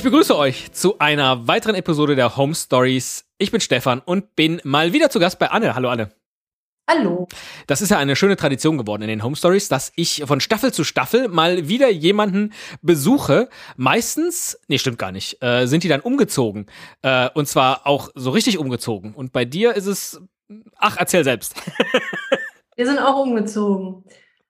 Ich begrüße euch zu einer weiteren Episode der Home Stories. Ich bin Stefan und bin mal wieder zu Gast bei Anne. Hallo Anne. Hallo. Das ist ja eine schöne Tradition geworden in den Home Stories, dass ich von Staffel zu Staffel mal wieder jemanden besuche. Meistens, nee, stimmt gar nicht, äh, sind die dann umgezogen. Äh, und zwar auch so richtig umgezogen. Und bei dir ist es, ach, erzähl selbst. Wir sind auch umgezogen.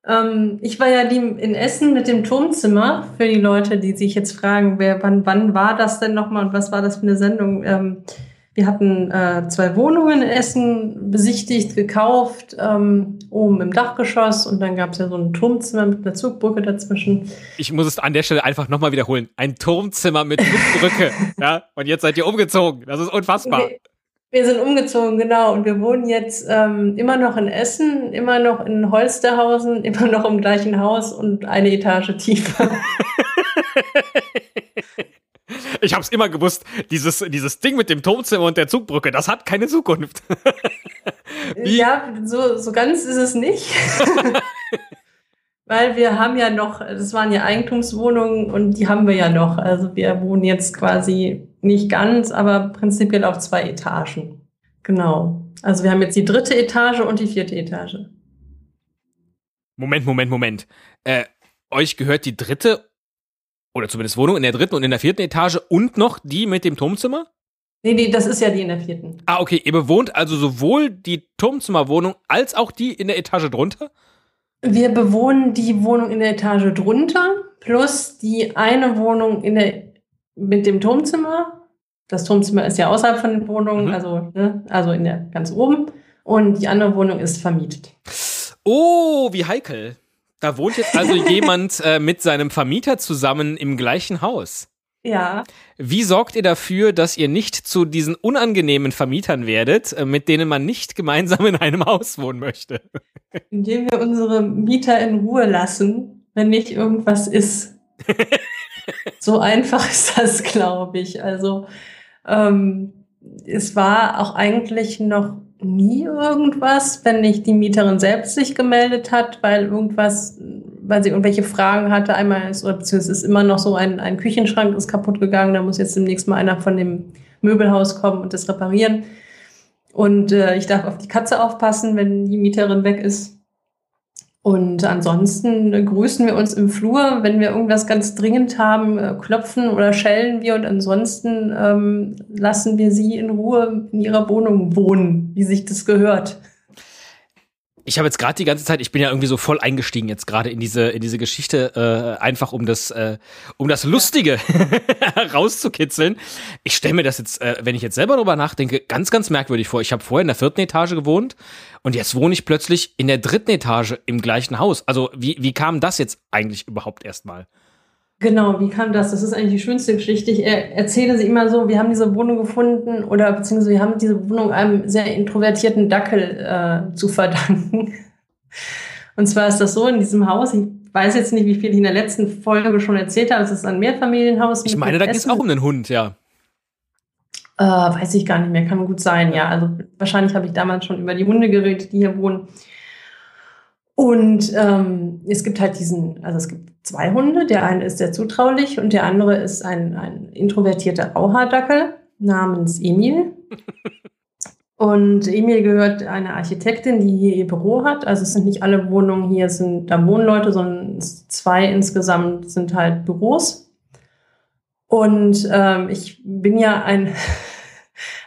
Ähm, ich war ja in Essen mit dem Turmzimmer für die Leute, die sich jetzt fragen, wer, wann, wann war das denn nochmal und was war das für eine Sendung? Ähm, wir hatten äh, zwei Wohnungen in Essen besichtigt, gekauft, ähm, oben im Dachgeschoss und dann gab es ja so ein Turmzimmer mit einer Zugbrücke dazwischen. Ich muss es an der Stelle einfach nochmal wiederholen. Ein Turmzimmer mit Zugbrücke. ja, und jetzt seid ihr umgezogen. Das ist unfassbar. Wir, wir sind umgezogen, genau. Und wir wohnen jetzt ähm, immer noch in Essen, immer noch in Holsterhausen, immer noch im gleichen Haus und eine Etage tiefer. Ich habe es immer gewusst, dieses, dieses Ding mit dem Turmzimmer und der Zugbrücke, das hat keine Zukunft. ja, so, so ganz ist es nicht. Weil wir haben ja noch, das waren ja Eigentumswohnungen und die haben wir ja noch. Also wir wohnen jetzt quasi nicht ganz, aber prinzipiell auf zwei Etagen. Genau. Also wir haben jetzt die dritte Etage und die vierte Etage. Moment, Moment, Moment. Äh, euch gehört die dritte oder zumindest Wohnung in der dritten und in der vierten Etage und noch die mit dem Turmzimmer? Nee, nee, das ist ja die in der vierten. Ah, okay. Ihr bewohnt also sowohl die Turmzimmerwohnung als auch die in der Etage drunter? Wir bewohnen die Wohnung in der Etage drunter plus die eine Wohnung in der, mit dem Turmzimmer. Das Turmzimmer ist ja außerhalb von den Wohnungen, mhm. also, ne, also in der ganz oben. Und die andere Wohnung ist vermietet. Oh, wie heikel. Da wohnt jetzt also jemand äh, mit seinem Vermieter zusammen im gleichen Haus. Ja. Wie sorgt ihr dafür, dass ihr nicht zu diesen unangenehmen Vermietern werdet, äh, mit denen man nicht gemeinsam in einem Haus wohnen möchte? Indem wir unsere Mieter in Ruhe lassen, wenn nicht irgendwas ist. so einfach ist das, glaube ich. Also ähm, es war auch eigentlich noch nie irgendwas, wenn nicht die Mieterin selbst sich gemeldet hat, weil irgendwas, weil sie irgendwelche Fragen hatte. Einmal ist, oder beziehungsweise ist immer noch so ein, ein Küchenschrank ist kaputt gegangen, da muss jetzt demnächst mal einer von dem Möbelhaus kommen und das reparieren. Und äh, ich darf auf die Katze aufpassen, wenn die Mieterin weg ist. Und ansonsten grüßen wir uns im Flur, wenn wir irgendwas ganz dringend haben, äh, klopfen oder schellen wir und ansonsten ähm, lassen wir sie in Ruhe in ihrer Wohnung wohnen, wie sich das gehört ich habe jetzt gerade die ganze Zeit, ich bin ja irgendwie so voll eingestiegen jetzt gerade in diese in diese Geschichte, äh, einfach um das äh, um das Lustige rauszukitzeln. Ich stelle mir das jetzt, äh, wenn ich jetzt selber darüber nachdenke, ganz ganz merkwürdig vor. Ich habe vorher in der vierten Etage gewohnt und jetzt wohne ich plötzlich in der dritten Etage im gleichen Haus. Also wie wie kam das jetzt eigentlich überhaupt erstmal? Genau, wie kam das? Das ist eigentlich die schönste Geschichte. Ich erzähle sie immer so, wir haben diese Wohnung gefunden oder beziehungsweise wir haben diese Wohnung einem sehr introvertierten Dackel äh, zu verdanken. Und zwar ist das so in diesem Haus, ich weiß jetzt nicht, wie viel ich in der letzten Folge schon erzählt habe, es ist ein Mehrfamilienhaus. Ich meine, da geht es auch um den Hund, ja. Äh, weiß ich gar nicht mehr, kann gut sein, ja. Also wahrscheinlich habe ich damals schon über die Hunde geredet, die hier wohnen. Und ähm, es gibt halt diesen, also es gibt zwei Hunde. Der eine ist sehr zutraulich und der andere ist ein, ein introvertierter Rauhaardackel namens Emil. Und Emil gehört einer Architektin, die hier ihr Büro hat. Also es sind nicht alle Wohnungen hier, sind da wohnen Leute, sondern zwei insgesamt sind halt Büros. Und ähm, ich bin ja ein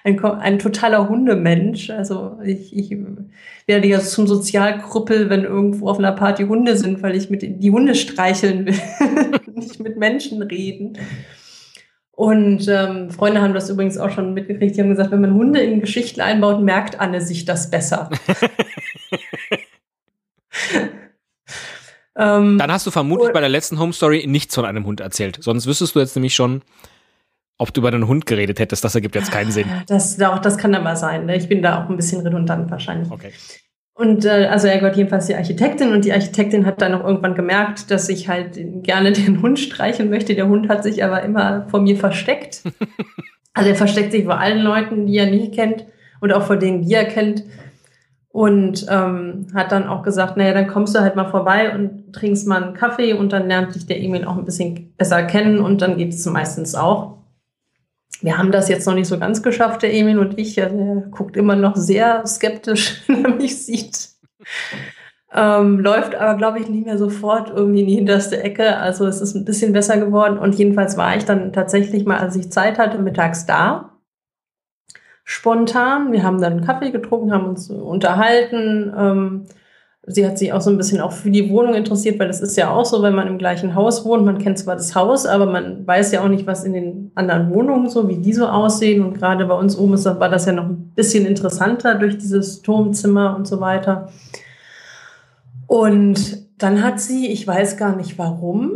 ein, ein totaler Hundemensch. Also ich, ich werde ja zum Sozialkrüppel, wenn irgendwo auf einer Party Hunde sind, weil ich mit die Hunde streicheln will, nicht mit Menschen reden. Und ähm, Freunde haben das übrigens auch schon mitgekriegt. Die haben gesagt, wenn man Hunde in Geschichten einbaut, merkt Anne sich das besser. ähm, Dann hast du vermutlich bei der letzten Home Story nichts von einem Hund erzählt. Sonst wüsstest du jetzt nämlich schon, ob du über einen Hund geredet hättest, das ergibt jetzt keinen Sinn. Das, auch, das kann aber sein. Ne? Ich bin da auch ein bisschen redundant wahrscheinlich. Okay. Und äh, also er gehört jedenfalls die Architektin und die Architektin hat dann auch irgendwann gemerkt, dass ich halt gerne den Hund streicheln möchte. Der Hund hat sich aber immer vor mir versteckt. also er versteckt sich vor allen Leuten, die er nicht kennt und auch vor denen, die er kennt. Und ähm, hat dann auch gesagt, naja, dann kommst du halt mal vorbei und trinkst mal einen Kaffee und dann lernt dich der Emil auch ein bisschen besser kennen und dann geht es meistens auch. Wir haben das jetzt noch nicht so ganz geschafft, der Emil und ich. Er guckt immer noch sehr skeptisch, wenn er mich sieht. Ähm, läuft aber, glaube ich, nicht mehr sofort irgendwie in die hinterste Ecke. Also es ist ein bisschen besser geworden. Und jedenfalls war ich dann tatsächlich mal, als ich Zeit hatte, mittags da spontan. Wir haben dann Kaffee getrunken, haben uns unterhalten. Ähm, sie hat sich auch so ein bisschen auch für die Wohnung interessiert, weil das ist ja auch so, wenn man im gleichen Haus wohnt. Man kennt zwar das Haus, aber man weiß ja auch nicht, was in den anderen Wohnungen so, wie die so aussehen. Und gerade bei uns oben ist, war das ja noch ein bisschen interessanter durch dieses Turmzimmer und so weiter. Und dann hat sie, ich weiß gar nicht warum,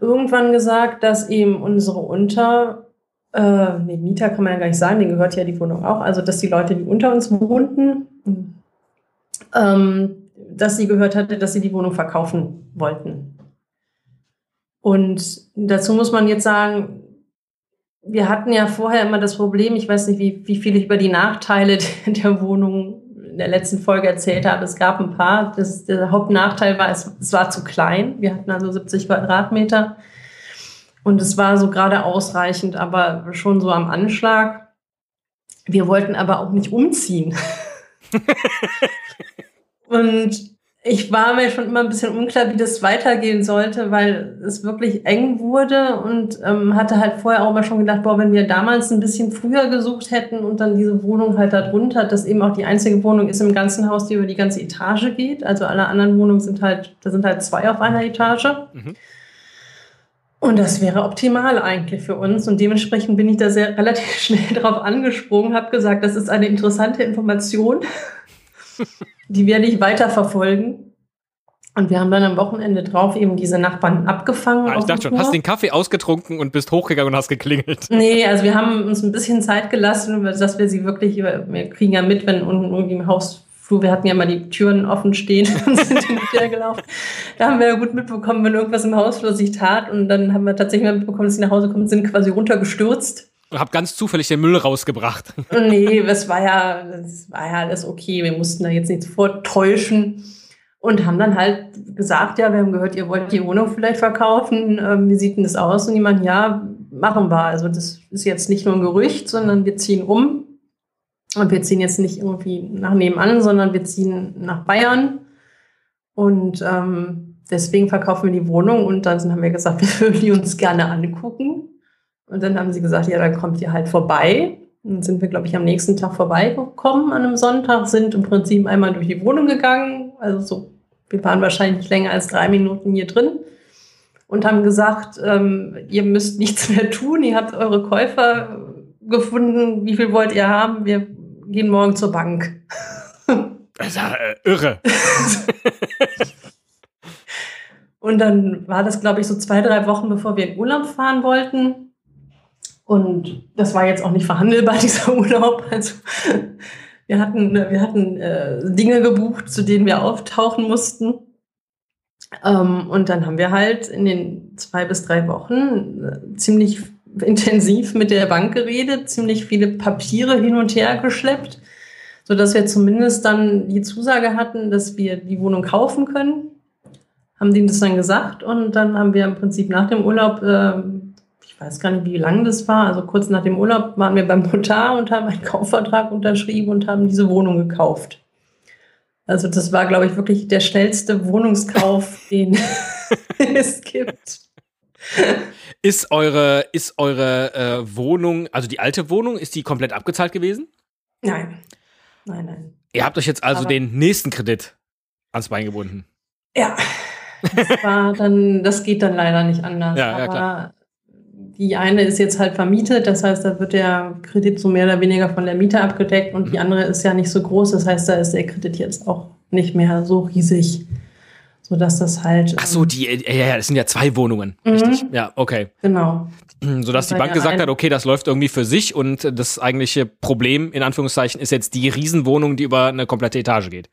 irgendwann gesagt, dass eben unsere Unter, äh, nee, Mieter kann man ja gar nicht sagen, denen gehört ja die Wohnung auch. Also, dass die Leute, die unter uns wohnten, ähm, dass sie gehört hatte, dass sie die Wohnung verkaufen wollten. Und dazu muss man jetzt sagen, wir hatten ja vorher immer das Problem, ich weiß nicht, wie, wie viel ich über die Nachteile der Wohnung in der letzten Folge erzählt habe. Es gab ein paar. Das, der Hauptnachteil war, es, es war zu klein. Wir hatten also 70 Quadratmeter. Und es war so gerade ausreichend, aber schon so am Anschlag. Wir wollten aber auch nicht umziehen. und ich war mir schon immer ein bisschen unklar, wie das weitergehen sollte, weil es wirklich eng wurde und ähm, hatte halt vorher auch mal schon gedacht, boah, wenn wir damals ein bisschen früher gesucht hätten und dann diese Wohnung halt da drunter, dass eben auch die einzige Wohnung ist im ganzen Haus, die über die ganze Etage geht. Also alle anderen Wohnungen sind halt, da sind halt zwei auf einer Etage. Mhm. Und das wäre optimal eigentlich für uns. Und dementsprechend bin ich da sehr relativ schnell drauf angesprungen, habe gesagt, das ist eine interessante Information. Die werde ich weiter verfolgen. Und wir haben dann am Wochenende drauf eben diese Nachbarn abgefangen. Ah, ich dachte schon, hast den Kaffee ausgetrunken und bist hochgegangen und hast geklingelt. Nee, also wir haben uns ein bisschen Zeit gelassen, dass wir sie wirklich, wir kriegen ja mit, wenn unten irgendwie im Hausflur, wir hatten ja mal die Türen offen stehen und sind in die Tür gelaufen. Da haben wir ja gut mitbekommen, wenn irgendwas im Hausflur sich tat. Und dann haben wir tatsächlich mal mitbekommen, dass sie nach Hause kommen, sind quasi runtergestürzt und habe ganz zufällig den Müll rausgebracht. Nee, das war ja, das war ja alles okay. Wir mussten da jetzt nichts vortäuschen und haben dann halt gesagt, ja, wir haben gehört, ihr wollt die Wohnung vielleicht verkaufen. Ähm, wie sieht denn das aus? Und die meinen, ja, machen wir. Also das ist jetzt nicht nur ein Gerücht, sondern wir ziehen um. Und wir ziehen jetzt nicht irgendwie nach nebenan, sondern wir ziehen nach Bayern. Und ähm, deswegen verkaufen wir die Wohnung. Und dann haben wir gesagt, wir würden die uns gerne angucken. Und dann haben sie gesagt, ja, dann kommt ihr halt vorbei. Und dann sind wir, glaube ich, am nächsten Tag vorbeigekommen an einem Sonntag, sind im Prinzip einmal durch die Wohnung gegangen. Also so, wir waren wahrscheinlich länger als drei Minuten hier drin und haben gesagt, ähm, ihr müsst nichts mehr tun, ihr habt eure Käufer gefunden, wie viel wollt ihr haben? Wir gehen morgen zur Bank. Ja äh, irre. und dann war das, glaube ich, so zwei, drei Wochen, bevor wir in Urlaub fahren wollten. Und das war jetzt auch nicht verhandelbar, dieser Urlaub. Also wir hatten, wir hatten äh, Dinge gebucht, zu denen wir auftauchen mussten. Ähm, und dann haben wir halt in den zwei bis drei Wochen äh, ziemlich intensiv mit der Bank geredet, ziemlich viele Papiere hin und her geschleppt, so dass wir zumindest dann die Zusage hatten, dass wir die Wohnung kaufen können. Haben denen das dann gesagt und dann haben wir im Prinzip nach dem Urlaub äh, weiß gar nicht, wie lang das war. Also kurz nach dem Urlaub waren wir beim Notar und haben einen Kaufvertrag unterschrieben und haben diese Wohnung gekauft. Also das war, glaube ich, wirklich der schnellste Wohnungskauf, den es gibt. Ist eure, ist eure äh, Wohnung, also die alte Wohnung, ist die komplett abgezahlt gewesen? Nein. Nein, nein. Ihr habt euch jetzt also Aber den nächsten Kredit ans Bein gebunden. Ja. Das war dann, das geht dann leider nicht anders. Ja, ja, klar die eine ist jetzt halt vermietet, das heißt, da wird der Kredit so mehr oder weniger von der Miete abgedeckt und die andere ist ja nicht so groß, das heißt, da ist der Kredit jetzt auch nicht mehr so riesig, so dass das halt. Ach so, die, ja, ja, das sind ja zwei Wohnungen, mhm. richtig? Ja, okay. Genau. So dass die Bank ja gesagt hat, okay, das läuft irgendwie für sich und das eigentliche Problem in Anführungszeichen ist jetzt die Riesenwohnung, die über eine komplette Etage geht.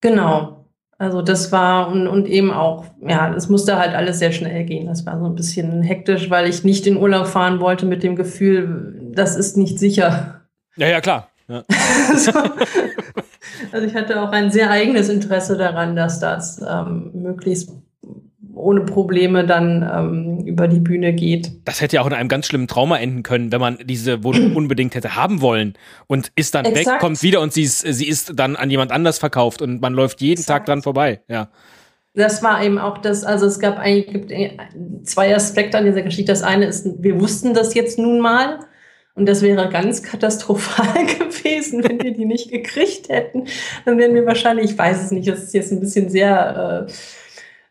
Genau. Also das war und, und eben auch, ja, es musste halt alles sehr schnell gehen. Das war so ein bisschen hektisch, weil ich nicht in Urlaub fahren wollte mit dem Gefühl, das ist nicht sicher. Ja, ja, klar. Ja. also ich hatte auch ein sehr eigenes Interesse daran, dass das ähm, möglichst ohne Probleme dann ähm, über die Bühne geht. Das hätte ja auch in einem ganz schlimmen Trauma enden können, wenn man diese Wohnung unbedingt hätte haben wollen und ist dann Exakt. weg, kommt wieder und sie ist, sie ist dann an jemand anders verkauft und man läuft jeden Exakt. Tag dran vorbei. Ja. Das war eben auch das, also es gab eigentlich gibt zwei Aspekte an dieser Geschichte. Das eine ist, wir wussten das jetzt nun mal. Und das wäre ganz katastrophal gewesen, wenn wir die nicht gekriegt hätten. Dann wären wir wahrscheinlich, ich weiß es nicht, das ist jetzt ein bisschen sehr äh,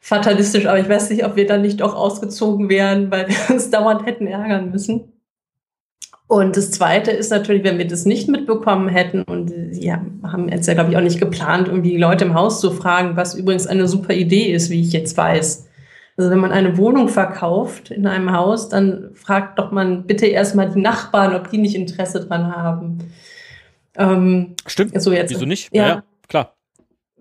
fatalistisch, aber ich weiß nicht, ob wir dann nicht doch ausgezogen wären, weil wir uns dauernd hätten ärgern müssen. Und das Zweite ist natürlich, wenn wir das nicht mitbekommen hätten und sie haben jetzt ja, glaube ich, auch nicht geplant, irgendwie die Leute im Haus zu fragen, was übrigens eine super Idee ist, wie ich jetzt weiß. Also wenn man eine Wohnung verkauft in einem Haus, dann fragt doch man bitte erstmal die Nachbarn, ob die nicht Interesse dran haben. Ähm, Stimmt. So jetzt. Wieso nicht? Ja, ja klar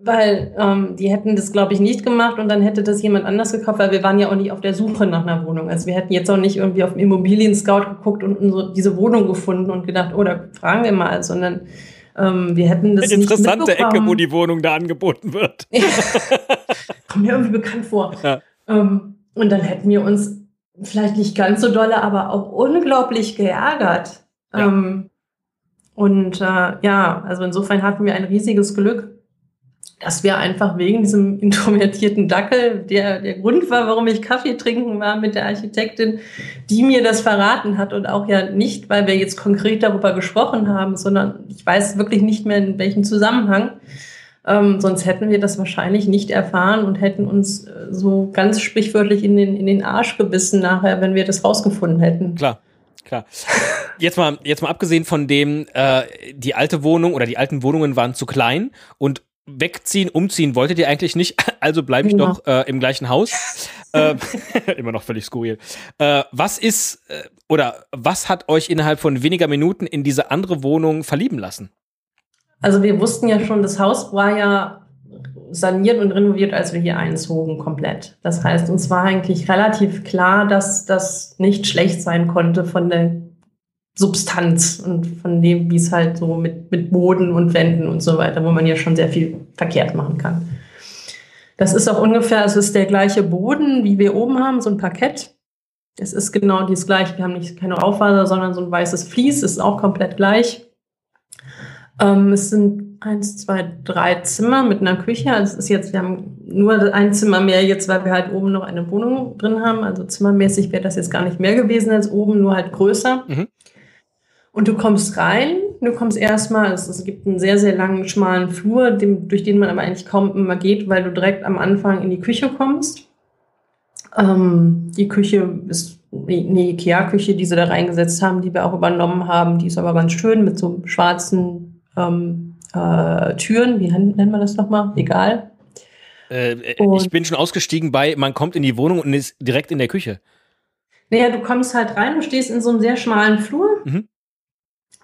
weil ähm, die hätten das, glaube ich, nicht gemacht und dann hätte das jemand anders gekauft, weil wir waren ja auch nicht auf der Suche nach einer Wohnung. Also wir hätten jetzt auch nicht irgendwie auf dem Immobilien-Scout geguckt und so diese Wohnung gefunden und gedacht, oh, da fragen wir mal, sondern ähm, wir hätten das Eine interessante Ecke, wo die Wohnung da angeboten wird. Kommt mir irgendwie bekannt vor. Ja. Ähm, und dann hätten wir uns vielleicht nicht ganz so dolle, aber auch unglaublich geärgert. Ja. Ähm, und äh, ja, also insofern hatten wir ein riesiges Glück dass wir einfach wegen diesem introvertierten Dackel, der der Grund war, warum ich Kaffee trinken war mit der Architektin, die mir das verraten hat und auch ja nicht, weil wir jetzt konkret darüber gesprochen haben, sondern ich weiß wirklich nicht mehr in welchem Zusammenhang. Ähm, sonst hätten wir das wahrscheinlich nicht erfahren und hätten uns äh, so ganz sprichwörtlich in den, in den Arsch gebissen nachher, wenn wir das rausgefunden hätten. Klar. Klar. Jetzt mal, jetzt mal abgesehen von dem, äh, die alte Wohnung oder die alten Wohnungen waren zu klein und wegziehen, umziehen wolltet ihr eigentlich nicht, also bleibe ich genau. doch äh, im gleichen Haus. äh, immer noch völlig skurril. Äh, was ist äh, oder was hat euch innerhalb von weniger Minuten in diese andere Wohnung verlieben lassen? Also wir wussten ja schon, das Haus war ja saniert und renoviert, als wir hier einzogen, komplett. Das heißt, uns war eigentlich relativ klar, dass das nicht schlecht sein konnte von der Substanz und von dem, wie es halt so mit, mit Boden und Wänden und so weiter, wo man ja schon sehr viel verkehrt machen kann. Das ist auch ungefähr, es ist der gleiche Boden, wie wir oben haben, so ein Parkett. Es ist genau das gleiche. Wir haben nicht keine Auffaser, sondern so ein weißes Vlies, ist auch komplett gleich. Ähm, es sind eins, zwei, drei Zimmer mit einer Küche. Also es ist jetzt, wir haben nur ein Zimmer mehr jetzt, weil wir halt oben noch eine Wohnung drin haben. Also zimmermäßig wäre das jetzt gar nicht mehr gewesen als oben, nur halt größer. Mhm. Und du kommst rein, du kommst erstmal, es, es gibt einen sehr, sehr langen, schmalen Flur, dem, durch den man aber eigentlich kaum immer geht, weil du direkt am Anfang in die Küche kommst. Ähm, die Küche ist eine Ikea-Küche, die sie da reingesetzt haben, die wir auch übernommen haben. Die ist aber ganz schön mit so schwarzen ähm, äh, Türen. Wie nennt man das nochmal? Egal. Äh, äh ich bin schon ausgestiegen bei, man kommt in die Wohnung und ist direkt in der Küche. Naja, du kommst halt rein, du stehst in so einem sehr schmalen Flur. Mhm.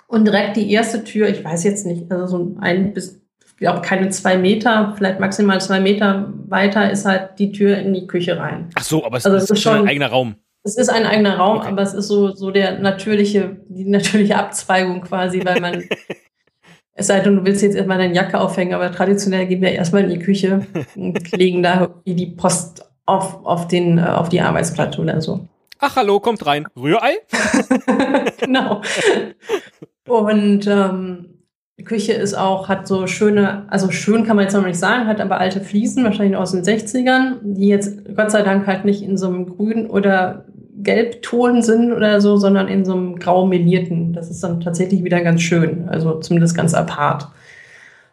Und direkt die erste Tür, ich weiß jetzt nicht, also so ein bis, ich glaube, keine zwei Meter, vielleicht maximal zwei Meter weiter ist halt die Tür in die Küche rein. Ach so, aber es, also ist, ist schon ein eigener Raum. Es ist ein eigener Raum, okay. aber es ist so, so der natürliche, die natürliche Abzweigung quasi, weil man, es sei denn, du willst jetzt erstmal deine Jacke aufhängen, aber traditionell gehen wir erstmal in die Küche und legen da die Post auf, auf den, äh, auf die Arbeitsplatte oder so. Ach, hallo, kommt rein. Rührei? genau. Und ähm, die Küche ist auch, hat so schöne, also schön kann man jetzt noch nicht sagen, hat aber alte Fliesen, wahrscheinlich aus den 60ern, die jetzt Gott sei Dank halt nicht in so einem grün oder Gelbton sind oder so, sondern in so einem grau melierten. Das ist dann tatsächlich wieder ganz schön, also zumindest ganz apart.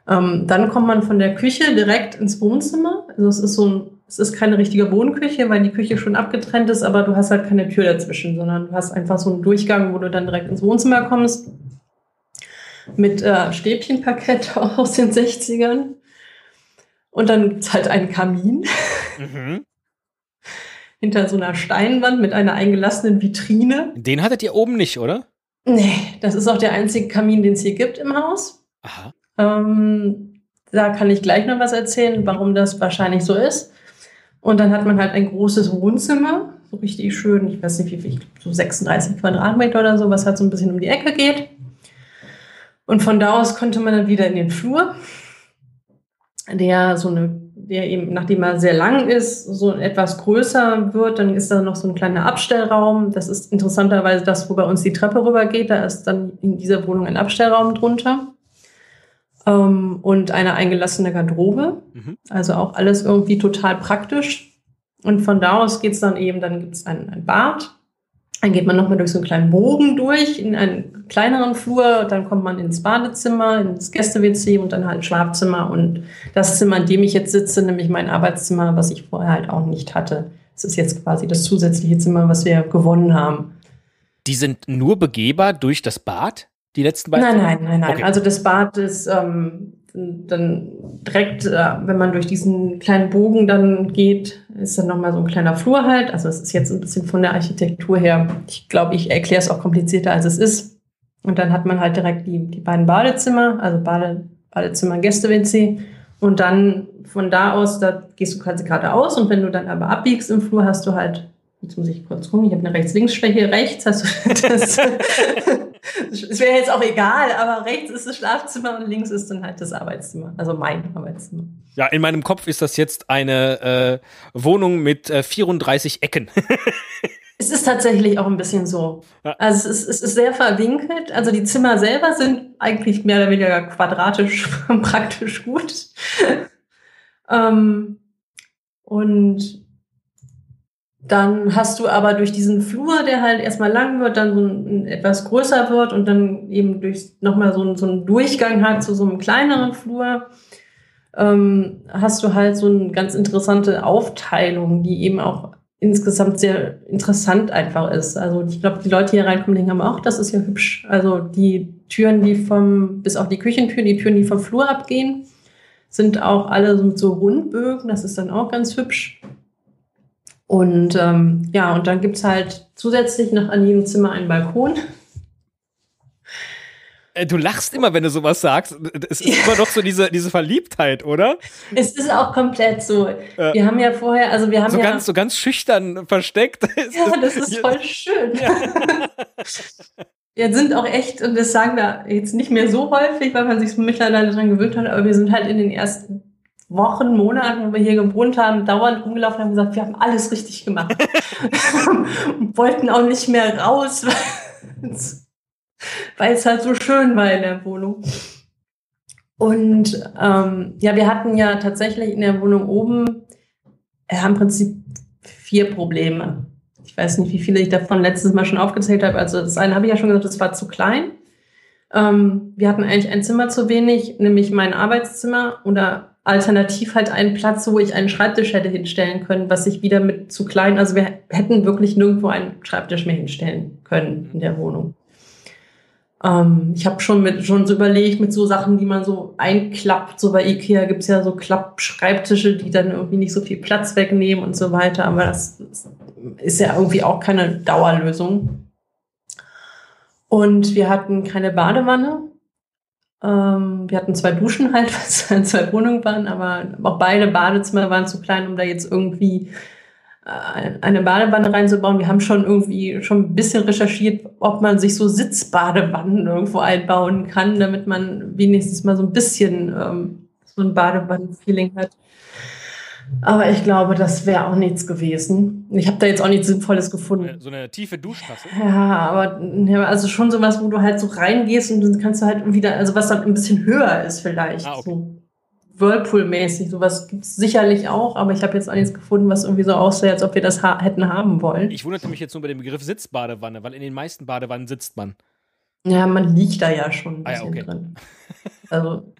Ähm, dann kommt man von der Küche direkt ins Wohnzimmer. Also es ist so ein, es ist keine richtige Wohnküche, weil die Küche schon abgetrennt ist, aber du hast halt keine Tür dazwischen, sondern du hast einfach so einen Durchgang, wo du dann direkt ins Wohnzimmer kommst mit äh, Stäbchenparkett aus den 60ern. Und dann gibt's halt einen Kamin. Mhm. Hinter so einer Steinwand mit einer eingelassenen Vitrine. Den hattet ihr oben nicht, oder? Nee, das ist auch der einzige Kamin, den es hier gibt im Haus. Aha. Ähm, da kann ich gleich noch was erzählen, warum das wahrscheinlich so ist. Und dann hat man halt ein großes Wohnzimmer, so richtig schön, ich weiß nicht wie viel, so 36 Quadratmeter oder so, was halt so ein bisschen um die Ecke geht. Und von da aus konnte man dann wieder in den Flur, der so eine, der eben, nachdem er sehr lang ist, so etwas größer wird, dann ist da noch so ein kleiner Abstellraum. Das ist interessanterweise das, wo bei uns die Treppe rübergeht. Da ist dann in dieser Wohnung ein Abstellraum drunter. Ähm, und eine eingelassene Garderobe. Mhm. Also auch alles irgendwie total praktisch. Und von da aus geht's dann eben, dann gibt's ein, ein Bad. Dann geht man nochmal durch so einen kleinen Bogen durch in einen kleineren Flur. Dann kommt man ins Badezimmer, ins Gäste-WC und dann halt Schlafzimmer. Und das Zimmer, in dem ich jetzt sitze, nämlich mein Arbeitszimmer, was ich vorher halt auch nicht hatte. Das ist jetzt quasi das zusätzliche Zimmer, was wir gewonnen haben. Die sind nur begehbar durch das Bad? Die letzten beiden? Nein, nein, nein, nein. Okay. Also das Bad ist ähm, dann direkt, äh, wenn man durch diesen kleinen Bogen dann geht, ist dann nochmal so ein kleiner Flur halt. Also es ist jetzt ein bisschen von der Architektur her, ich glaube, ich erkläre es auch komplizierter, als es ist. Und dann hat man halt direkt die, die beiden Badezimmer, also Bade, Badezimmer, Gäste-WC. Und dann von da aus, da gehst du quasi geradeaus und wenn du dann aber abbiegst im Flur, hast du halt, jetzt muss ich kurz gucken, ich habe eine Rechts-Links-Schwäche, rechts hast du das, es wäre jetzt auch egal, aber rechts ist das Schlafzimmer und links ist dann halt das Arbeitszimmer, also mein Arbeitszimmer. Ja, in meinem Kopf ist das jetzt eine äh, Wohnung mit äh, 34 Ecken. es ist tatsächlich auch ein bisschen so. Ja. Also es ist, es ist sehr verwinkelt. Also die Zimmer selber sind eigentlich mehr oder weniger quadratisch praktisch gut. ähm, und dann hast du aber durch diesen Flur, der halt erstmal lang wird, dann so ein, etwas größer wird und dann eben durch nochmal so, so einen Durchgang hat zu so einem kleineren Flur, ähm, hast du halt so eine ganz interessante Aufteilung, die eben auch insgesamt sehr interessant einfach ist. Also ich glaube, die Leute, die hier reinkommen, denken auch, das ist ja hübsch. Also die Türen, die vom, bis auf die Küchentüren, die Türen, die vom Flur abgehen, sind auch alle so mit so Rundbögen. Das ist dann auch ganz hübsch. Und ähm, ja, und dann gibt's halt zusätzlich noch an jedem Zimmer einen Balkon. Äh, du lachst immer, wenn du sowas sagst. Es ist ja. immer noch so diese, diese Verliebtheit, oder? Es ist auch komplett so. Ja. Wir haben ja vorher, also wir haben so ja. Ganz, so ganz schüchtern versteckt. Ja, das ist voll schön. Ja. wir sind auch echt, und das sagen wir jetzt nicht mehr so häufig, weil man sich mittlerweile daran gewöhnt hat, aber wir sind halt in den ersten Wochen, Monaten, wo wir hier gewohnt haben, dauernd rumgelaufen und haben gesagt, wir haben alles richtig gemacht. wollten auch nicht mehr raus, weil es halt so schön war in der Wohnung. Und ähm, ja, wir hatten ja tatsächlich in der Wohnung oben äh, im Prinzip vier Probleme. Ich weiß nicht, wie viele ich davon letztes Mal schon aufgezählt habe. Also das eine habe ich ja schon gesagt, das war zu klein. Ähm, wir hatten eigentlich ein Zimmer zu wenig, nämlich mein Arbeitszimmer oder alternativ halt einen Platz, wo ich einen Schreibtisch hätte hinstellen können, was ich wieder mit zu klein, also wir hätten wirklich nirgendwo einen Schreibtisch mehr hinstellen können in der Wohnung. Ähm, ich habe schon mit schon so überlegt mit so Sachen, die man so einklappt. So bei Ikea gibt's ja so Klappschreibtische, die dann irgendwie nicht so viel Platz wegnehmen und so weiter. Aber das ist ja irgendwie auch keine Dauerlösung. Und wir hatten keine Badewanne. Ähm, wir hatten zwei Duschen halt, weil es zwei Wohnungen waren, aber auch beide Badezimmer waren zu klein, um da jetzt irgendwie äh, eine Badewanne reinzubauen. Wir haben schon irgendwie schon ein bisschen recherchiert, ob man sich so Sitzbadewannen irgendwo einbauen kann, damit man wenigstens mal so ein bisschen ähm, so ein Badewannen-Feeling hat. Aber ich glaube, das wäre auch nichts gewesen. Ich habe da jetzt auch nichts Sinnvolles gefunden. So eine tiefe Duschtasse? Ja, aber ja, also schon sowas, wo du halt so reingehst und dann kannst du halt wieder, also was dann ein bisschen höher ist vielleicht. Ah, okay. So Whirlpool-mäßig. Sowas gibt es sicherlich auch, aber ich habe jetzt auch nichts gefunden, was irgendwie so aussieht, als ob wir das ha hätten haben wollen. Ich wunderte mich jetzt nur bei dem Begriff Sitzbadewanne, weil in den meisten Badewannen sitzt man. Ja, man liegt da ja schon ein bisschen ah, ja, okay. drin. Also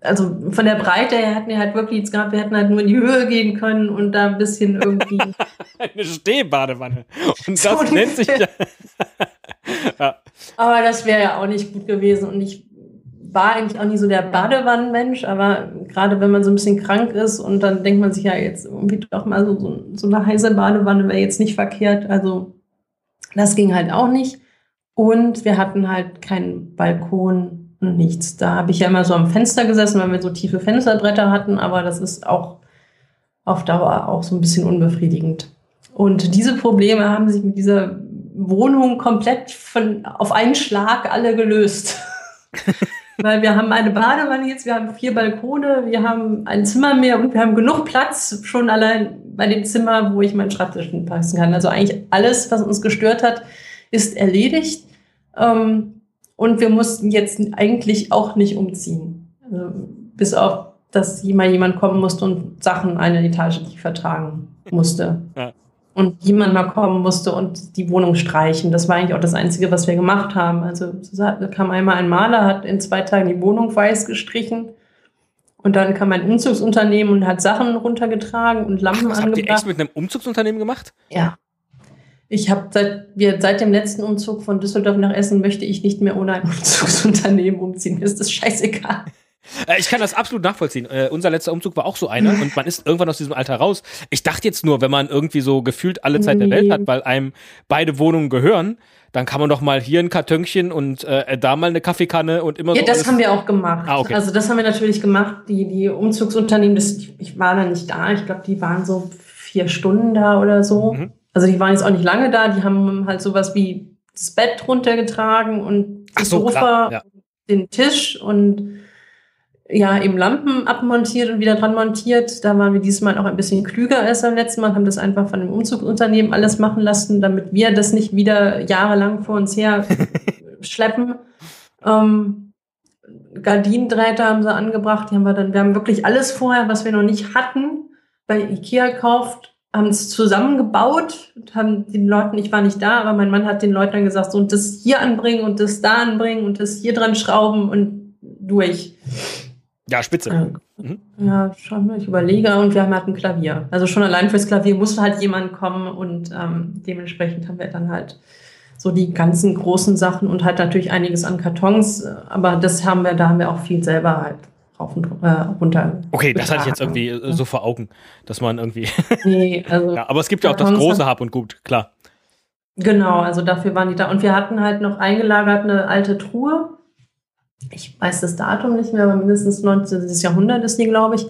also von der Breite her hatten wir halt wirklich jetzt gehabt, wir hätten halt nur in die Höhe gehen können und da ein bisschen irgendwie. Eine Stehbadewanne. Und das so nennt sich ja. ja. Aber das wäre ja auch nicht gut gewesen. Und ich war eigentlich auch nie so der Badewannenmensch, aber gerade wenn man so ein bisschen krank ist und dann denkt man sich ja jetzt irgendwie doch mal so, so, so eine heiße Badewanne wäre jetzt nicht verkehrt. Also das ging halt auch nicht. Und wir hatten halt keinen Balkon nichts. Da habe ich ja immer so am Fenster gesessen, weil wir so tiefe Fensterbretter hatten, aber das ist auch auf Dauer auch so ein bisschen unbefriedigend. Und diese Probleme haben sich mit dieser Wohnung komplett von, auf einen Schlag alle gelöst. Weil wir haben eine Badewanne jetzt, wir haben vier Balkone, wir haben ein Zimmer mehr und wir haben genug Platz schon allein bei dem Zimmer, wo ich meinen Schreibtisch passen kann. Also eigentlich alles, was uns gestört hat, ist erledigt. Ähm, und wir mussten jetzt eigentlich auch nicht umziehen. Also bis auf, dass mal jemand kommen musste und Sachen eine Etage tiefer tragen musste. Ja und jemand mal kommen musste und die Wohnung streichen. Das war eigentlich auch das Einzige, was wir gemacht haben. Also da kam einmal ein Maler, hat in zwei Tagen die Wohnung weiß gestrichen. Und dann kam ein Umzugsunternehmen und hat Sachen runtergetragen und Lampen Ach, was angebracht. Habt ihr echt mit einem Umzugsunternehmen gemacht? Ja. Ich habe seit, wir, seit dem letzten Umzug von Düsseldorf nach Essen möchte ich nicht mehr ohne ein Umzugsunternehmen umziehen. Mir ist das scheißegal. Äh, ich kann das absolut nachvollziehen. Äh, unser letzter Umzug war auch so einer und man ist irgendwann aus diesem Alter raus. Ich dachte jetzt nur, wenn man irgendwie so gefühlt alle Zeit nee. der Welt hat, weil einem beide Wohnungen gehören, dann kann man doch mal hier ein Kartönchen und äh, da mal eine Kaffeekanne und immer ja, so. Ja, das haben wir auch gemacht. Ah, okay. Also das haben wir natürlich gemacht. Die, die Umzugsunternehmen, das, ich war da nicht da. Ich glaube, die waren so vier Stunden da oder so. Mhm. Also die waren jetzt auch nicht lange da. Die haben halt sowas wie das Bett runtergetragen und das so, Sofa, ja. den Tisch und ja, eben Lampen abmontiert und wieder dran montiert. Da waren wir diesmal auch ein bisschen klüger als beim letzten Mal, haben das einfach von dem Umzugsunternehmen alles machen lassen, damit wir das nicht wieder jahrelang vor uns her schleppen. Ähm, Gardinendrähte haben sie angebracht, die haben wir dann, wir haben wirklich alles vorher, was wir noch nicht hatten, bei Ikea gekauft, haben es zusammengebaut und haben den Leuten, ich war nicht da, aber mein Mann hat den Leuten dann gesagt, so und das hier anbringen und das da anbringen und das hier dran schrauben und durch. Ja, spitze. Ja, mhm. ja schon, ich überlege und wir haben halt ein Klavier. Also schon allein fürs Klavier musste halt jemand kommen und ähm, dementsprechend haben wir dann halt so die ganzen großen Sachen und halt natürlich einiges an Kartons, aber das haben wir, da haben wir auch viel selber halt rauf und äh, runter. Okay, das hatte ich jetzt irgendwie äh, so vor Augen, dass man irgendwie. nee, also. ja, aber es gibt ja auch das große Hab und Gut, klar. Genau, also dafür waren die da. Und wir hatten halt noch eingelagert eine alte Truhe ich weiß das Datum nicht mehr, aber mindestens 19. Jahrhundert ist die, glaube ich.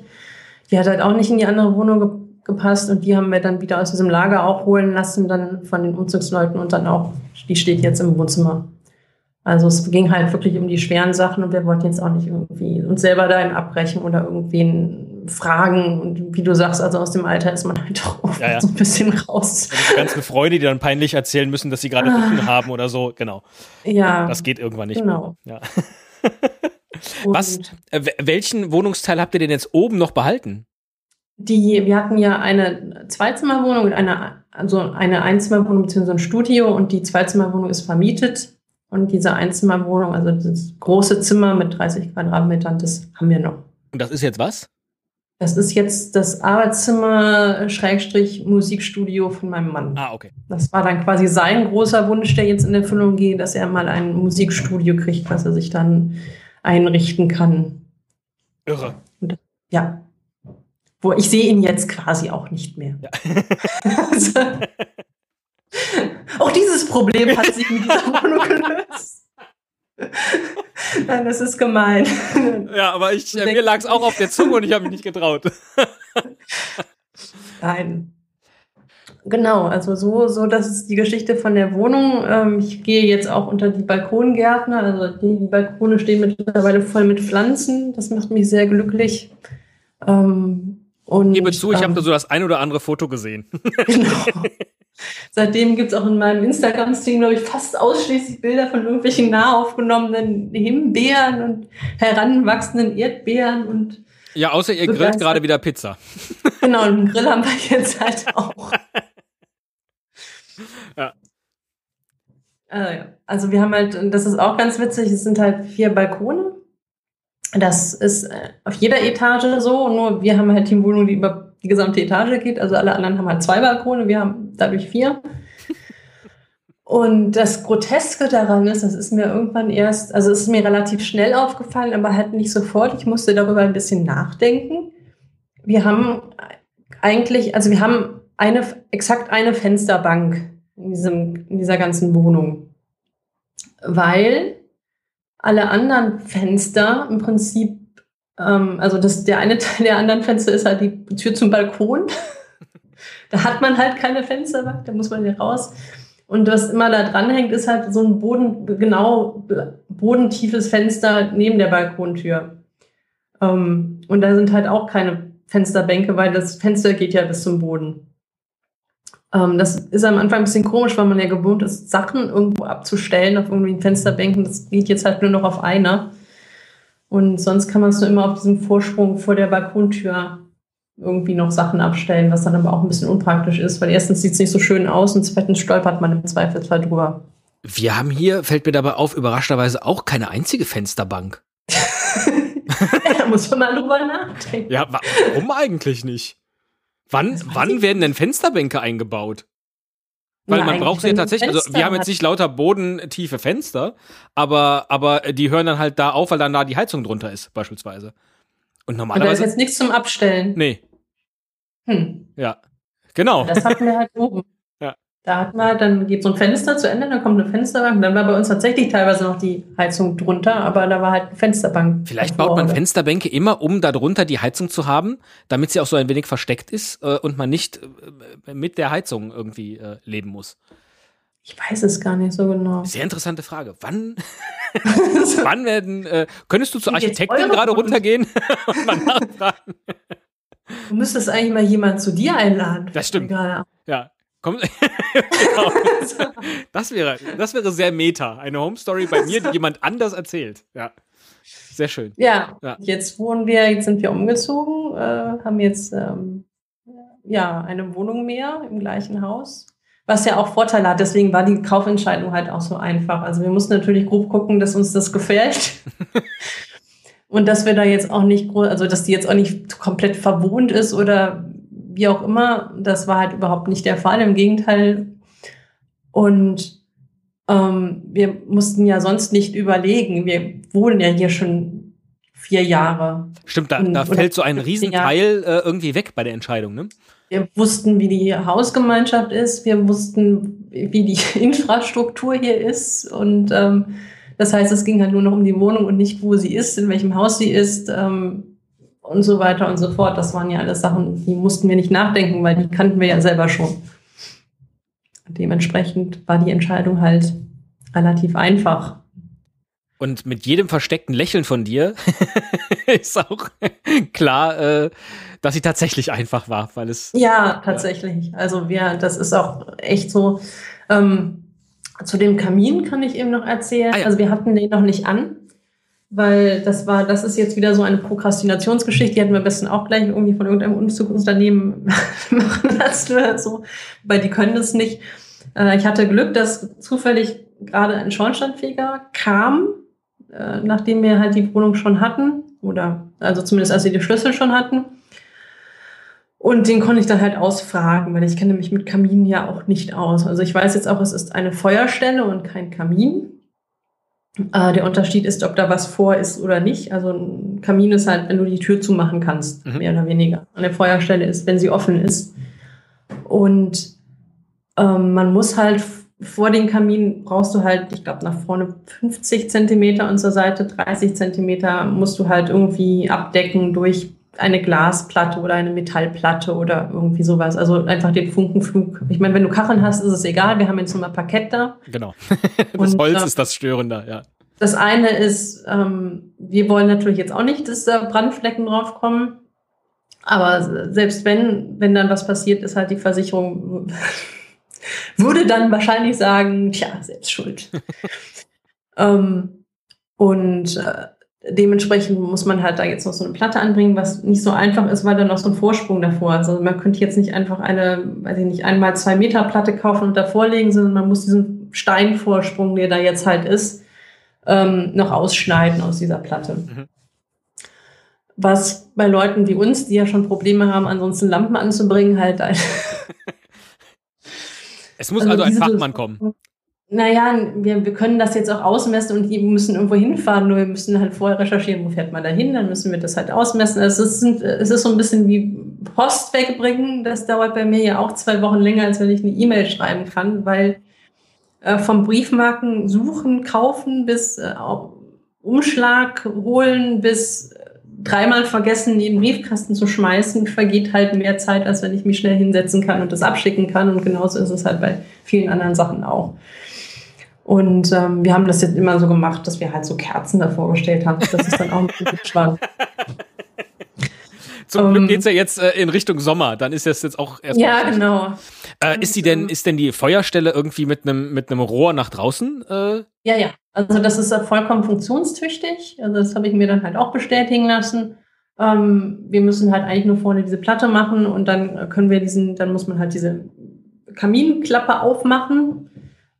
Die hat halt auch nicht in die andere Wohnung ge gepasst und die haben wir dann wieder aus diesem Lager auch holen lassen, dann von den Umzugsleuten und dann auch, die steht jetzt im Wohnzimmer. Also es ging halt wirklich um die schweren Sachen und wir wollten jetzt auch nicht irgendwie uns selber dahin abbrechen oder irgendwen fragen. Und wie du sagst, also aus dem Alter ist man halt auch ja, ja. so ein bisschen raus. Und die ganzen Freunde, die dann peinlich erzählen müssen, dass sie gerade Rücken ah. haben oder so, genau. Ja. Das geht irgendwann nicht genau. mehr. Ja. Was, äh, welchen Wohnungsteil habt ihr denn jetzt oben noch behalten? Die, wir hatten ja eine Zweizimmerwohnung und eine, also eine Einzimmerwohnung bzw. ein Studio und die Zweizimmerwohnung ist vermietet. Und diese Einzimmerwohnung, also das große Zimmer mit 30 Quadratmetern, das haben wir noch. Und das ist jetzt was? Das ist jetzt das Arbeitszimmer Schrägstrich Musikstudio von meinem Mann. Ah, okay. Das war dann quasi sein großer Wunsch, der jetzt in Erfüllung geht, dass er mal ein Musikstudio kriegt, was er sich dann einrichten kann. Irre. Und, ja. Wo ich sehe ihn jetzt quasi auch nicht mehr. Ja. also, auch dieses Problem hat sich mit dieser Wohnung gelöst. Nein, das ist gemein. Ja, aber ich, äh, mir lag es auch auf der Zunge und ich habe mich nicht getraut. Nein. Genau, also so, so, das ist die Geschichte von der Wohnung. Ähm, ich gehe jetzt auch unter die Balkongärtner. Also die, die Balkone stehen mittlerweile voll mit Pflanzen. Das macht mich sehr glücklich. Ähm, und, Gebe zu, ich ähm, habe da so das ein oder andere Foto gesehen. Genau. Seitdem gibt es auch in meinem Instagram-Stream, glaube ich, fast ausschließlich Bilder von irgendwelchen nah aufgenommenen Himbeeren und heranwachsenden Erdbeeren und ja, außer ihr grillt gerade wieder Pizza. Genau, einen Grill haben wir jetzt halt auch. ja. Also wir haben halt, das ist auch ganz witzig, es sind halt vier Balkone. Das ist äh, auf jeder Etage so, nur wir haben halt die Wohnung, die über die gesamte Etage geht. Also alle anderen haben halt zwei Balkone, wir haben dadurch vier. Und das Groteske daran ist, das ist mir irgendwann erst, also es ist mir relativ schnell aufgefallen, aber halt nicht sofort. Ich musste darüber ein bisschen nachdenken. Wir haben eigentlich, also wir haben eine, exakt eine Fensterbank in, diesem, in dieser ganzen Wohnung. Weil alle anderen Fenster im Prinzip ähm, also das, der eine Teil der anderen Fenster ist halt die Tür zum Balkon. da hat man halt keine Fenster, da muss man hier raus. Und was immer da dran hängt, ist halt so ein Boden, genau bodentiefes Fenster neben der Balkontür. Ähm, und da sind halt auch keine Fensterbänke, weil das Fenster geht ja bis zum Boden. Ähm, das ist am Anfang ein bisschen komisch, weil man ja gewohnt ist, Sachen irgendwo abzustellen auf irgendwelchen Fensterbänken. Das geht jetzt halt nur noch auf einer. Und sonst kann man es nur immer auf diesem Vorsprung vor der Balkontür irgendwie noch Sachen abstellen, was dann aber auch ein bisschen unpraktisch ist, weil erstens sieht es nicht so schön aus und zweitens stolpert man im Zweifelsfall drüber. Wir haben hier, fällt mir dabei auf, überraschenderweise auch keine einzige Fensterbank. da muss man mal drüber nachdenken. Ja, warum eigentlich nicht? Wann, wann werden denn Fensterbänke eingebaut? Weil ja, man braucht sie ja tatsächlich, also wir haben jetzt nicht lauter bodentiefe Fenster, aber, aber die hören dann halt da auf, weil dann da die Heizung drunter ist, beispielsweise. Und normalerweise. Und da ist jetzt nichts zum Abstellen. Nee. Hm. Ja. Genau. Das hatten wir halt oben. Da hat man, dann geht so ein Fenster zu Ende, dann kommt eine Fensterbank. Dann war bei uns tatsächlich teilweise noch die Heizung drunter, aber da war halt eine Fensterbank. Vielleicht baut man Fensterbänke immer, um darunter die Heizung zu haben, damit sie auch so ein wenig versteckt ist äh, und man nicht äh, mit der Heizung irgendwie äh, leben muss. Ich weiß es gar nicht so genau. Sehr interessante Frage. Wann, wann werden, äh, könntest du zur Architektin gerade runtergehen und mal nachfragen? Du müsstest eigentlich mal jemanden zu dir einladen. Das stimmt. Ja, Komm, genau. das, wäre, das wäre sehr meta. Eine Home Story bei mir, die jemand anders erzählt. Ja. Sehr schön. Ja, ja. jetzt wohnen wir, jetzt sind wir umgezogen, äh, haben jetzt ähm, ja eine Wohnung mehr im gleichen Haus. Was ja auch Vorteile hat, deswegen war die Kaufentscheidung halt auch so einfach. Also wir mussten natürlich grob gucken, dass uns das gefällt. Und dass wir da jetzt auch nicht, also dass die jetzt auch nicht komplett verwohnt ist oder wie auch immer, das war halt überhaupt nicht der Fall, im Gegenteil. Und ähm, wir mussten ja sonst nicht überlegen. Wir wohnen ja hier schon vier Jahre. Stimmt, da, da fällt so ein Riesenteil äh, irgendwie weg bei der Entscheidung, ne? Wir wussten, wie die Hausgemeinschaft ist, wir wussten, wie die Infrastruktur hier ist und ähm, das heißt, es ging halt nur noch um die Wohnung und nicht, wo sie ist, in welchem Haus sie ist. Ähm, und so weiter und so fort. Das waren ja alles Sachen, die mussten wir nicht nachdenken, weil die kannten wir ja selber schon. Dementsprechend war die Entscheidung halt relativ einfach. Und mit jedem versteckten Lächeln von dir ist auch klar, äh, dass sie tatsächlich einfach war, weil es. Ja, tatsächlich. Also wir, das ist auch echt so. Ähm, zu dem Kamin kann ich eben noch erzählen. Ah, ja. Also wir hatten den noch nicht an weil das war, das ist jetzt wieder so eine Prokrastinationsgeschichte, die hätten wir am besten auch gleich irgendwie von irgendeinem Umzugsunternehmen machen lassen oder so, weil die können das nicht. Äh, ich hatte Glück, dass zufällig gerade ein Schornsteinfeger kam, äh, nachdem wir halt die Wohnung schon hatten, oder also zumindest als sie die Schlüssel schon hatten. Und den konnte ich dann halt ausfragen, weil ich kenne mich mit Kaminen ja auch nicht aus. Also ich weiß jetzt auch, es ist eine Feuerstelle und kein Kamin. Äh, der Unterschied ist, ob da was vor ist oder nicht. Also ein Kamin ist halt, wenn du die Tür zumachen kannst, mhm. mehr oder weniger. Eine Feuerstelle ist, wenn sie offen ist. Und ähm, man muss halt vor den Kamin brauchst du halt, ich glaube, nach vorne 50 Zentimeter und zur Seite 30 Zentimeter musst du halt irgendwie abdecken durch eine Glasplatte oder eine Metallplatte oder irgendwie sowas. Also einfach den Funkenflug. Ich meine, wenn du Kacheln hast, ist es egal. Wir haben jetzt nochmal Parkett da. Genau. das Und, Holz äh, ist das Störende, ja. Das eine ist, ähm, wir wollen natürlich jetzt auch nicht, dass da Brandflecken draufkommen. Aber selbst wenn, wenn dann was passiert, ist halt die Versicherung, würde dann wahrscheinlich sagen, tja, selbst schuld. ähm, und äh, dementsprechend muss man halt da jetzt noch so eine Platte anbringen, was nicht so einfach ist, weil da noch so ein Vorsprung davor ist. Also man könnte jetzt nicht einfach eine, weiß ich nicht, einmal zwei Meter Platte kaufen und davor legen, sondern man muss diesen Steinvorsprung, der da jetzt halt ist, ähm, noch ausschneiden aus dieser Platte. Mhm. Was bei Leuten wie uns, die ja schon Probleme haben, ansonsten Lampen anzubringen, halt. es muss also, also ein Fachmann kommen naja, wir, wir können das jetzt auch ausmessen und die müssen irgendwo hinfahren, nur wir müssen halt vorher recherchieren, wo fährt man da hin, dann müssen wir das halt ausmessen. Es ist, es ist so ein bisschen wie Post wegbringen, das dauert bei mir ja auch zwei Wochen länger, als wenn ich eine E-Mail schreiben kann, weil äh, vom Briefmarken suchen, kaufen bis äh, Umschlag holen bis dreimal vergessen, in den Briefkasten zu schmeißen, vergeht halt mehr Zeit, als wenn ich mich schnell hinsetzen kann und das abschicken kann. Und genauso ist es halt bei vielen anderen Sachen auch. Und ähm, wir haben das jetzt immer so gemacht, dass wir halt so Kerzen davor gestellt haben. Das ist dann auch ein bisschen war. Zum Glück ähm, geht's ja jetzt äh, in Richtung Sommer, dann ist das jetzt auch erst. Ja, genau. Äh, ist die denn, ist denn die Feuerstelle irgendwie mit einem mit einem Rohr nach draußen? Äh? Ja, ja. Also das ist vollkommen funktionstüchtig. Also das habe ich mir dann halt auch bestätigen lassen. Ähm, wir müssen halt eigentlich nur vorne diese Platte machen und dann können wir diesen, dann muss man halt diese Kaminklappe aufmachen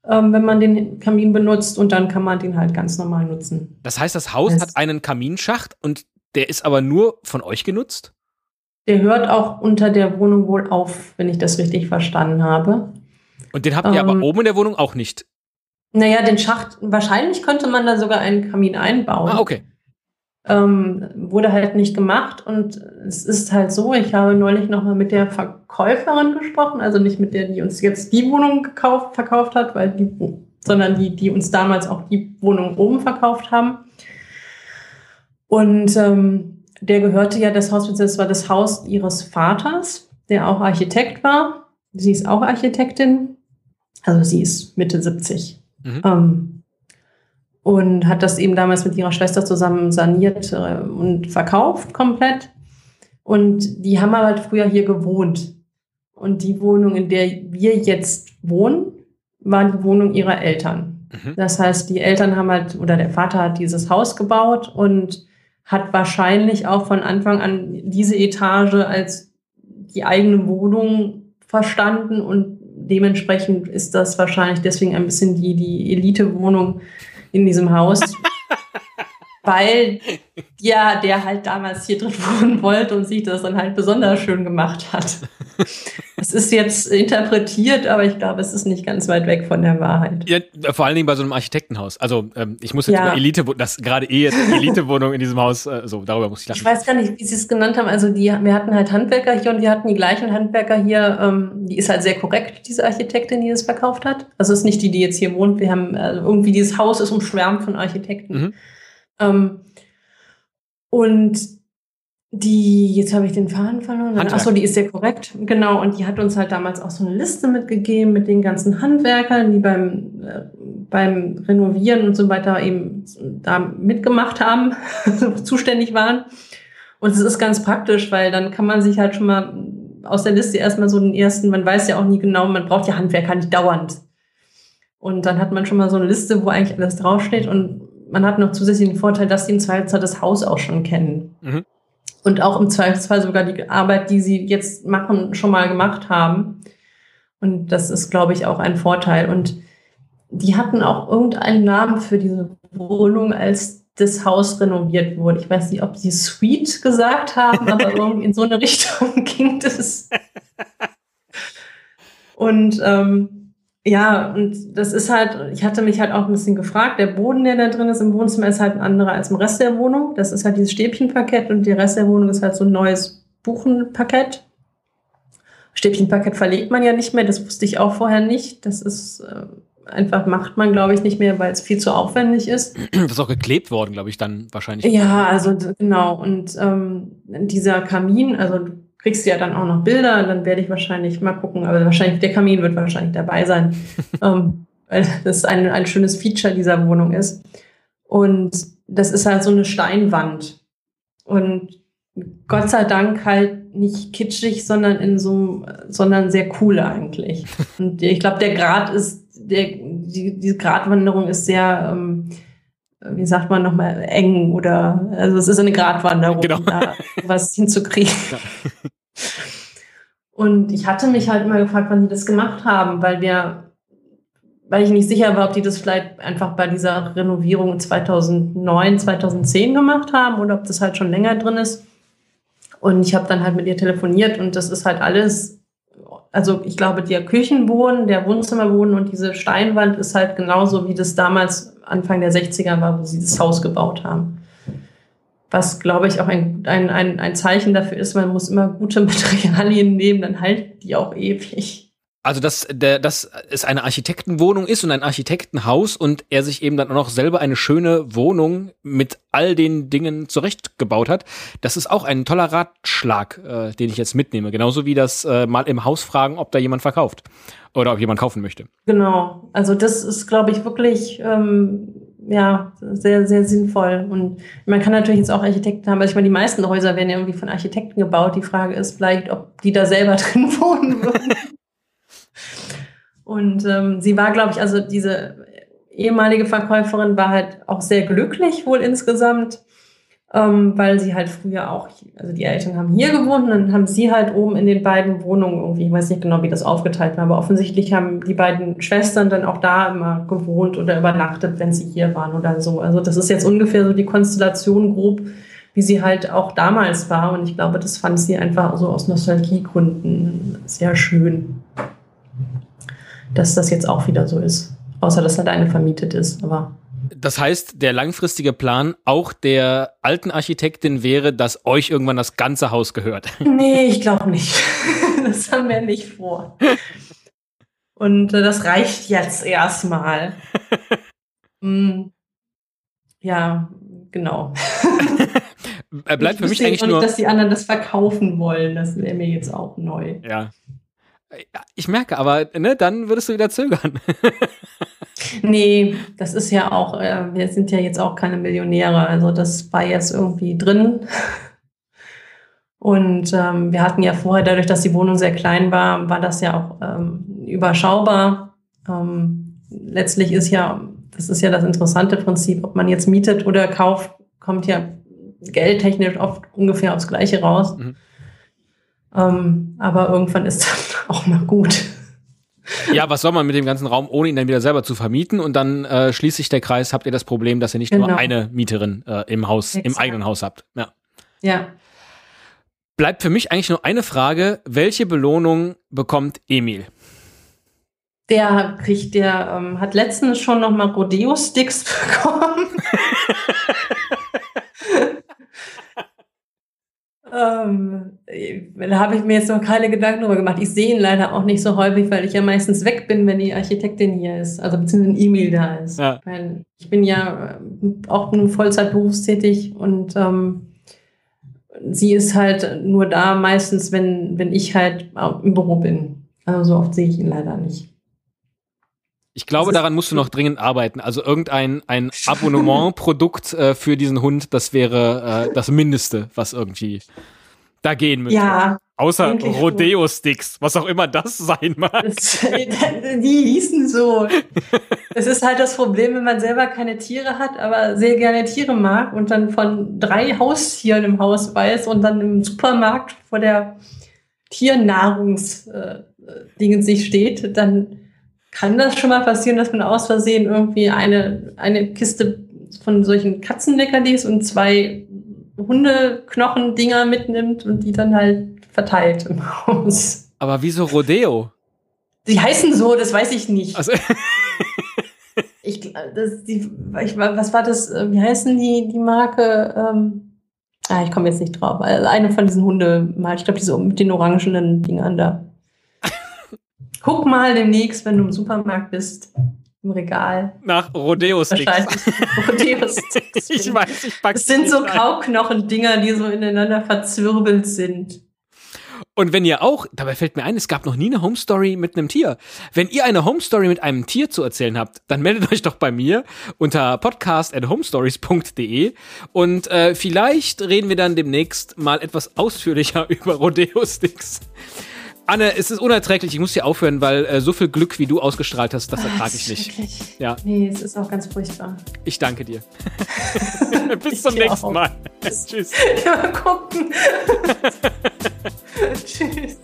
wenn man den Kamin benutzt und dann kann man den halt ganz normal nutzen. Das heißt, das Haus das hat einen Kaminschacht und der ist aber nur von euch genutzt? Der hört auch unter der Wohnung wohl auf, wenn ich das richtig verstanden habe. Und den habt ihr ähm, aber oben in der Wohnung auch nicht? Naja, den Schacht, wahrscheinlich könnte man da sogar einen Kamin einbauen. Ah, okay. Ähm, wurde halt nicht gemacht und es ist halt so, ich habe neulich nochmal mit der Verkäuferin gesprochen, also nicht mit der, die uns jetzt die Wohnung gekauft, verkauft hat, weil die, sondern die, die uns damals auch die Wohnung oben verkauft haben. Und ähm, der gehörte ja das Haus, das war das Haus ihres Vaters, der auch Architekt war. Sie ist auch Architektin, also sie ist Mitte 70. Mhm. Ähm, und hat das eben damals mit ihrer Schwester zusammen saniert äh, und verkauft komplett. Und die haben aber halt früher hier gewohnt. Und die Wohnung, in der wir jetzt wohnen, war die Wohnung ihrer Eltern. Mhm. Das heißt, die Eltern haben halt, oder der Vater hat dieses Haus gebaut und hat wahrscheinlich auch von Anfang an diese Etage als die eigene Wohnung verstanden und dementsprechend ist das wahrscheinlich deswegen ein bisschen die, die Elite-Wohnung in diesem Haus. weil ja, der halt damals hier drin wohnen wollte und sich das dann halt besonders schön gemacht hat. Es ist jetzt interpretiert, aber ich glaube, es ist nicht ganz weit weg von der Wahrheit. Ja, vor allen Dingen bei so einem Architektenhaus. Also ähm, ich muss jetzt ja. über Elite, das gerade eh jetzt Elitewohnung in diesem Haus, äh, so darüber muss ich lachen. Ich weiß gar nicht, wie sie es genannt haben. Also die, wir hatten halt Handwerker hier und wir hatten die gleichen Handwerker hier. Ähm, die ist halt sehr korrekt, diese Architektin, die das verkauft hat. Also es ist nicht die, die jetzt hier wohnt. Wir haben also irgendwie dieses Haus ist umschwärmt von Architekten. Mhm. Ähm, und die, jetzt habe ich den Faden verloren. Achso, die ist sehr korrekt. Genau. Und die hat uns halt damals auch so eine Liste mitgegeben mit den ganzen Handwerkern, die beim, äh, beim Renovieren und so weiter eben da mitgemacht haben, zuständig waren. Und es ist ganz praktisch, weil dann kann man sich halt schon mal aus der Liste erstmal so den ersten, man weiß ja auch nie genau, man braucht ja Handwerker nicht dauernd. Und dann hat man schon mal so eine Liste, wo eigentlich alles draufsteht und man hat noch zusätzlichen Vorteil, dass sie im Zweifelsfall das Haus auch schon kennen. Mhm. Und auch im Zweifelsfall sogar die Arbeit, die sie jetzt machen, schon mal gemacht haben. Und das ist, glaube ich, auch ein Vorteil. Und die hatten auch irgendeinen Namen für diese Wohnung, als das Haus renoviert wurde. Ich weiß nicht, ob sie Suite gesagt haben, aber irgendwie in so eine Richtung ging das. Und ähm, ja, und das ist halt, ich hatte mich halt auch ein bisschen gefragt, der Boden, der da drin ist im Wohnzimmer, ist halt ein anderer als im Rest der Wohnung. Das ist halt dieses Stäbchenparkett und der Rest der Wohnung ist halt so ein neues Buchenparkett. Stäbchenparkett verlegt man ja nicht mehr, das wusste ich auch vorher nicht. Das ist äh, einfach, macht man, glaube ich, nicht mehr, weil es viel zu aufwendig ist. Das ist auch geklebt worden, glaube ich, dann wahrscheinlich. Ja, also genau. Und ähm, dieser Kamin, also kriegst du ja dann auch noch Bilder, dann werde ich wahrscheinlich mal gucken, aber wahrscheinlich der Kamin wird wahrscheinlich dabei sein, ähm, weil das ein, ein schönes Feature dieser Wohnung ist. Und das ist halt so eine Steinwand. Und Gott sei Dank halt nicht kitschig, sondern in so sondern sehr cool eigentlich. Und ich glaube, der Grad ist, der, die, diese Gratwanderung ist sehr, ähm, wie sagt man nochmal, eng oder also es ist eine Gratwanderung, genau. da was hinzukriegen. Ja. Und ich hatte mich halt immer gefragt, wann die das gemacht haben, weil wir, weil ich nicht sicher war, ob die das vielleicht einfach bei dieser Renovierung 2009, 2010 gemacht haben oder ob das halt schon länger drin ist. Und ich habe dann halt mit ihr telefoniert und das ist halt alles, also ich glaube, der Küchenboden, der Wohnzimmerboden und diese Steinwand ist halt genauso, wie das damals Anfang der 60er war, wo sie das Haus gebaut haben was, glaube ich, auch ein, ein, ein, ein Zeichen dafür ist, man muss immer gute Materialien nehmen, dann halten die auch ewig. Also, dass, der, dass es eine Architektenwohnung ist und ein Architektenhaus und er sich eben dann auch noch selber eine schöne Wohnung mit all den Dingen zurechtgebaut hat, das ist auch ein toller Ratschlag, äh, den ich jetzt mitnehme. Genauso wie das äh, mal im Haus fragen, ob da jemand verkauft oder ob jemand kaufen möchte. Genau. Also das ist, glaube ich, wirklich ähm, ja sehr, sehr sinnvoll. Und man kann natürlich jetzt auch Architekten haben. Also ich meine, die meisten Häuser werden ja irgendwie von Architekten gebaut. Die Frage ist vielleicht, ob die da selber drin wohnen würden. Und ähm, sie war, glaube ich, also diese ehemalige Verkäuferin war halt auch sehr glücklich wohl insgesamt, ähm, weil sie halt früher auch, also die Eltern haben hier gewohnt und dann haben sie halt oben in den beiden Wohnungen irgendwie, ich weiß nicht genau, wie das aufgeteilt war, aber offensichtlich haben die beiden Schwestern dann auch da immer gewohnt oder übernachtet, wenn sie hier waren oder so. Also das ist jetzt ungefähr so die Konstellation grob, wie sie halt auch damals war. Und ich glaube, das fand sie einfach so aus Nostalgiegründen sehr schön dass das jetzt auch wieder so ist. Außer dass halt eine vermietet ist, aber. Das heißt, der langfristige Plan auch der alten Architektin wäre, dass euch irgendwann das ganze Haus gehört. Nee, ich glaube nicht. Das haben wir nicht vor. Und äh, das reicht jetzt erstmal. mm, ja, genau. Er bleibt ich für mich eigentlich nicht, nur, dass die anderen das verkaufen wollen. Das wäre mir jetzt auch neu. Ja, ich merke, aber ne, dann würdest du wieder zögern. Nee, das ist ja auch, äh, wir sind ja jetzt auch keine Millionäre. Also das war jetzt irgendwie drin. Und ähm, wir hatten ja vorher, dadurch, dass die Wohnung sehr klein war, war das ja auch ähm, überschaubar. Ähm, letztlich ist ja, das ist ja das interessante Prinzip, ob man jetzt mietet oder kauft, kommt ja geldtechnisch oft ungefähr aufs Gleiche raus. Mhm. Ähm, aber irgendwann ist dann auch mal gut. Ja, was soll man mit dem ganzen Raum, ohne ihn dann wieder selber zu vermieten? Und dann äh, schließt sich der Kreis, habt ihr das Problem, dass ihr nicht genau. nur eine Mieterin äh, im Haus, Exakt. im eigenen Haus habt. Ja. ja. Bleibt für mich eigentlich nur eine Frage. Welche Belohnung bekommt Emil? Der kriegt, der ähm, hat letztens schon noch mal Rodeo-Sticks bekommen. Ähm, da habe ich mir jetzt noch keine Gedanken darüber gemacht. Ich sehe ihn leider auch nicht so häufig, weil ich ja meistens weg bin, wenn die Architektin hier ist, also beziehungsweise ein E-Mail da ist. Ja. Weil ich bin ja äh, auch nun Vollzeit berufstätig und ähm, sie ist halt nur da meistens, wenn, wenn ich halt im Büro bin. Also so oft sehe ich ihn leider nicht. Ich glaube, daran musst du noch dringend arbeiten. Also irgendein ein Abonnementprodukt äh, für diesen Hund, das wäre äh, das Mindeste, was irgendwie da gehen müsste. Ja. Außer Rodeo-Sticks, was auch immer das sein mag. Das, die hießen so. Es ist halt das Problem, wenn man selber keine Tiere hat, aber sehr gerne Tiere mag und dann von drei Haustieren im Haus weiß und dann im Supermarkt vor der Tiernahrungsdingen äh, sich steht, dann kann das schon mal passieren, dass man aus Versehen irgendwie eine, eine Kiste von solchen Katzenleckerlis und zwei Hundeknochen-Dinger mitnimmt und die dann halt verteilt im Haus. Aber wieso Rodeo? Die heißen so, das weiß ich nicht. Also ich, das, die, ich, was war das? Wie heißen die, die Marke? Ähm, ah, ich komme jetzt nicht drauf. Also eine von diesen Hunde, ich glaube, diese mit den orangenen Dingern da. Guck mal demnächst, wenn du im Supermarkt bist, im Regal. Nach Rodeo-Sticks. Rodeo-Sticks. ich weiß, ich pack's Es sind so Kauknochen-Dinger, die so ineinander verzwirbelt sind. Und wenn ihr auch, dabei fällt mir ein, es gab noch nie eine Home Story mit einem Tier. Wenn ihr eine Home Story mit einem Tier zu erzählen habt, dann meldet euch doch bei mir unter podcast@homestories.de und äh, vielleicht reden wir dann demnächst mal etwas ausführlicher über Rodeo Sticks. Anne, es ist unerträglich. Ich muss hier aufhören, weil äh, so viel Glück, wie du ausgestrahlt hast, das ah, ertrage ich nicht. Wirklich? Ja. Nee, es ist auch ganz furchtbar. Ich danke dir. Bis zum nächsten Mal. Tschüss. Ja, gucken. Tschüss.